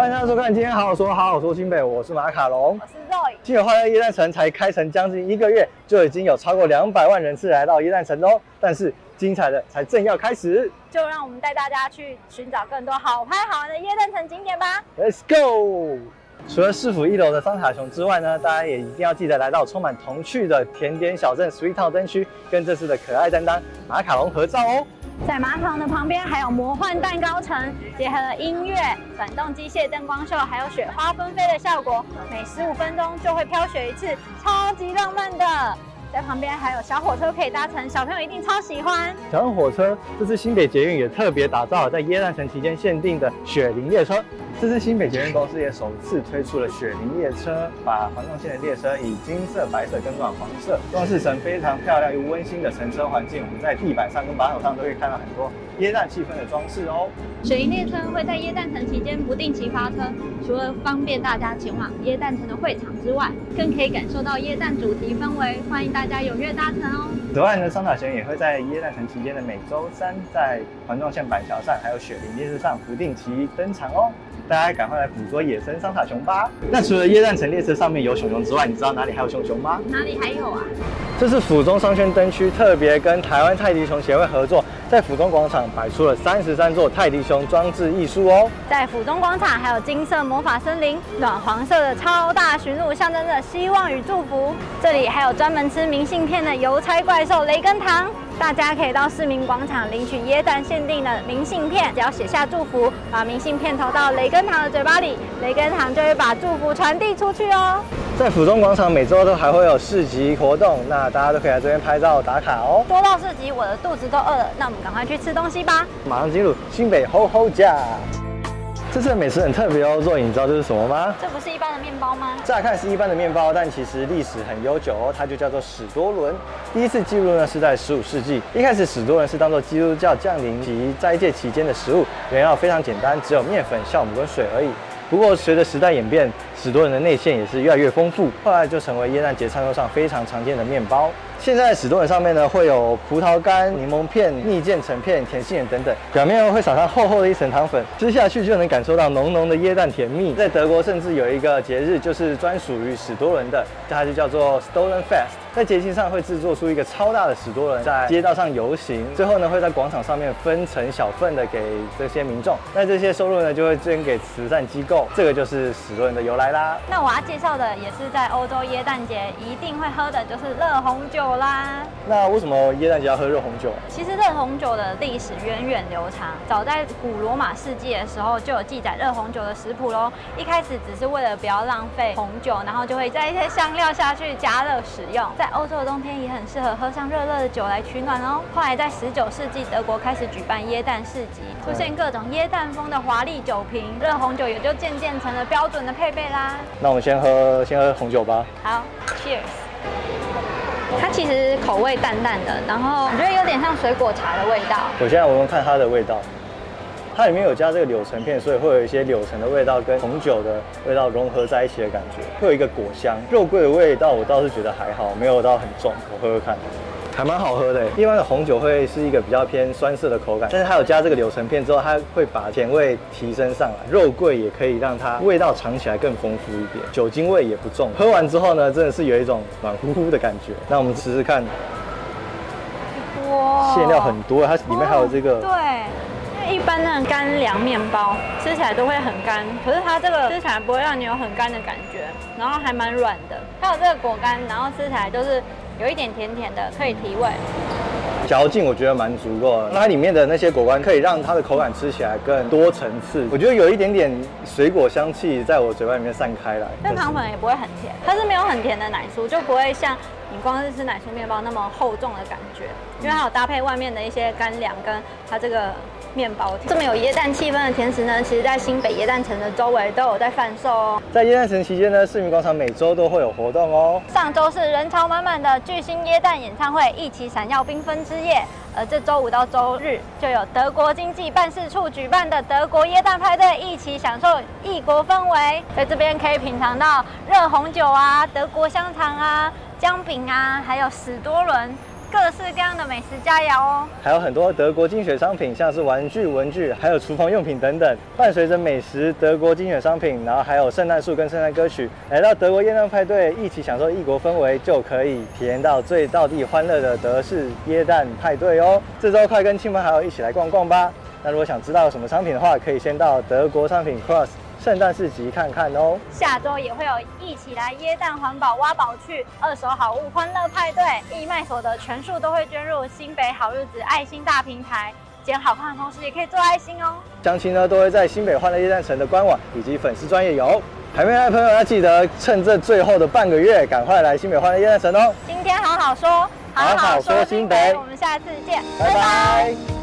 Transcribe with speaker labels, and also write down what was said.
Speaker 1: 欢迎大家收看，今天好好说，好好说新北，我是马卡龙，
Speaker 2: 我是 Zoe。
Speaker 1: 今年花乐耶诞城才开城将近一个月，就已经有超过两百万人次来到耶诞城喽。但是精彩的才正要开始，
Speaker 2: 就让我们带大家去寻找更多好拍好玩的耶诞城景点吧。
Speaker 1: Let's go！除了市府一楼的桑塔熊之外呢，大家也一定要记得来到充满童趣的甜点小镇 Sweet Town 灯区，跟这次的可爱担当马卡龙合照哦。
Speaker 2: 在马卡龙的旁边还有魔幻蛋糕城，结合了音乐、转动机械灯光秀，还有雪花纷飞的效果，每十五分钟就会飘雪一次，超级浪漫的。在旁边还有小火车可以搭乘，小朋友一定超喜欢。
Speaker 1: 小火车，这次新北捷运也特别打造了在耶诞城期间限定的雪林列车。这是新北捷运公司也首次推出了雪林列车，把环状线的列车以金色、白色跟暖黄色装饰成非常漂亮又温馨的乘车环境。我们在地板上跟把手上都可以看到很多耶诞气氛的装饰哦。
Speaker 2: 雪林列车会在耶诞城期间不定期发车，除了方便大家前往耶诞城的会场之外，更可以感受到耶诞主题氛围，欢迎大家踊跃搭乘哦。
Speaker 1: 此外呢，桑塔熊也会在耶诞城期间的每周三在环状线板桥上还有雪林列车上不定期登场哦。大家赶快来捕捉野生桑塔熊吧！那除了耶诞城列车上面有熊熊之外，你知道哪里还有熊熊吗？
Speaker 2: 哪里还有啊？
Speaker 1: 这是府中商圈灯区特别跟台湾泰迪熊协会合作，在府中广场摆出了三十三座泰迪熊装置艺术哦。
Speaker 2: 在府中广场还有金色魔法森林，暖黄色的超大驯鹿象征着希望与祝福。这里还有专门吃明信片的邮差怪兽雷根糖。大家可以到市民广场领取耶诞限定的明信片，只要写下祝福，把明信片投到雷根堂的嘴巴里，雷根堂就会把祝福传递出去哦。
Speaker 1: 在府中广场每周都还会有市集活动，那大家都可以来这边拍照打卡哦。
Speaker 2: 说到市集，我的肚子都饿了，那我们赶快去吃东西吧。
Speaker 1: 马上进入新北厚厚呷。这次的美食很特别哦，若隐你知道这是什么吗？
Speaker 2: 这不是一般的面包吗？
Speaker 1: 乍看是一般的面包，但其实历史很悠久哦，它就叫做史多伦。第一次记录呢是在十五世纪，一开始史多伦是当做基督教降临及斋戒期间的食物，原料非常简单，只有面粉、酵母跟水而已。不过随着时代演变，史多伦的内馅也是越来越丰富，后来就成为耶诞节餐桌上非常常见的面包。现在史多伦上面呢，会有葡萄干、柠檬片、蜜饯橙片、甜杏仁等等，表面会撒上厚厚的一层糖粉，吃下去就能感受到浓浓的耶诞甜蜜。在德国甚至有一个节日，就是专属于史多伦的，它就叫做 Stollen Fest。在节庆上会制作出一个超大的史多人，在街道上游行，最后呢会在广场上面分成小份的给这些民众，那这些收入呢就会捐给慈善机构，这个就是史多人的由来啦。
Speaker 2: 那我要介绍的也是在欧洲耶诞节一定会喝的，就是热红酒。啦，
Speaker 1: 那为什么耶诞节要喝热红酒？
Speaker 2: 其实热红酒的历史源远流长，早在古罗马世纪的时候就有记载热红酒的食谱喽。一开始只是为了不要浪费红酒，然后就会在一些香料下去加热使用。在欧洲的冬天也很适合喝上热热的酒来取暖哦。后来在十九世纪，德国开始举办椰蛋市集，出现各种椰蛋风的华丽酒瓶，热红酒也就渐渐成了标准的配备啦。
Speaker 1: 那我们先喝先喝红酒吧。
Speaker 2: 好，Cheers。它其实口味淡淡的，然后我觉得有点像水果茶的味道。
Speaker 1: 我现在我们看它的味道，它里面有加这个柳橙片，所以会有一些柳橙的味道跟红酒的味道融合在一起的感觉，会有一个果香。肉桂的味道我倒是觉得还好，没有到很重。我喝喝看。还蛮好喝的，一般的红酒会是一个比较偏酸涩的口感，但是它有加这个柳橙片之后，它会把甜味提升上来，肉桂也可以让它味道尝起来更丰富一点，酒精味也不重。喝完之后呢，真的是有一种暖乎乎的感觉。那我们试试看，哇，馅料很多，它里面还有
Speaker 2: 这个，对，一般那种干粮面包吃起来都会很干，可是它这个吃起来不会让你有很干的感觉，然后还蛮软的，还有这个果干，然后吃起来就是。有一点甜甜的，可以提味，
Speaker 1: 嚼劲我觉得蛮足够的。那它里面的那些果干可以让它的口感吃起来更多层次。我觉得有一点点水果香气在我嘴巴里面散开来。
Speaker 2: 但糖粉也不会很甜，它是没有很甜的奶酥，就不会像你光是吃奶酥面包那么厚重的感觉，因为它有搭配外面的一些干粮跟它这个。面包这么有椰蛋气氛的甜食呢，其实在新北椰蛋城的周围都有在贩售哦。
Speaker 1: 在椰蛋城期间呢，市民广场每周都会有活动哦。
Speaker 2: 上周是人潮满满的巨星椰蛋演唱会，一起闪耀缤纷之夜。而这周五到周日就有德国经济办事处举办的德国椰蛋派对，一起享受异国氛围。在这边可以品尝到热红酒啊、德国香肠啊、姜饼啊，还有史多伦。各式各样的美食佳肴哦。
Speaker 1: 还有很多德国精选商品，像是玩具、文具，还有厨房用品等等。伴随着美食、德国精选商品，然后还有圣诞树跟圣诞歌曲，来到德国耶诞派对，一起享受异国氛围，就可以体验到最道地欢乐的德式耶诞派对哦。这周快跟亲朋好友一起来逛逛吧。那如果想知道有什么商品的话，可以先到德国商品 Cross。圣诞市集看看哦，
Speaker 2: 下周也会有一起来耶诞环保挖宝去，二手好物欢乐派对，义卖所得全数都会捐入新北好日子爱心大平台，捡好看的同时也可以做爱心哦。
Speaker 1: 详情呢都会在新北欢乐夜诞城的官网以及粉丝专页有，还没来的朋友要记得趁这最后的半个月，赶快来新北欢乐夜诞城哦。
Speaker 2: 今天好好说，好好说新北，我们下次见，拜拜。拜拜。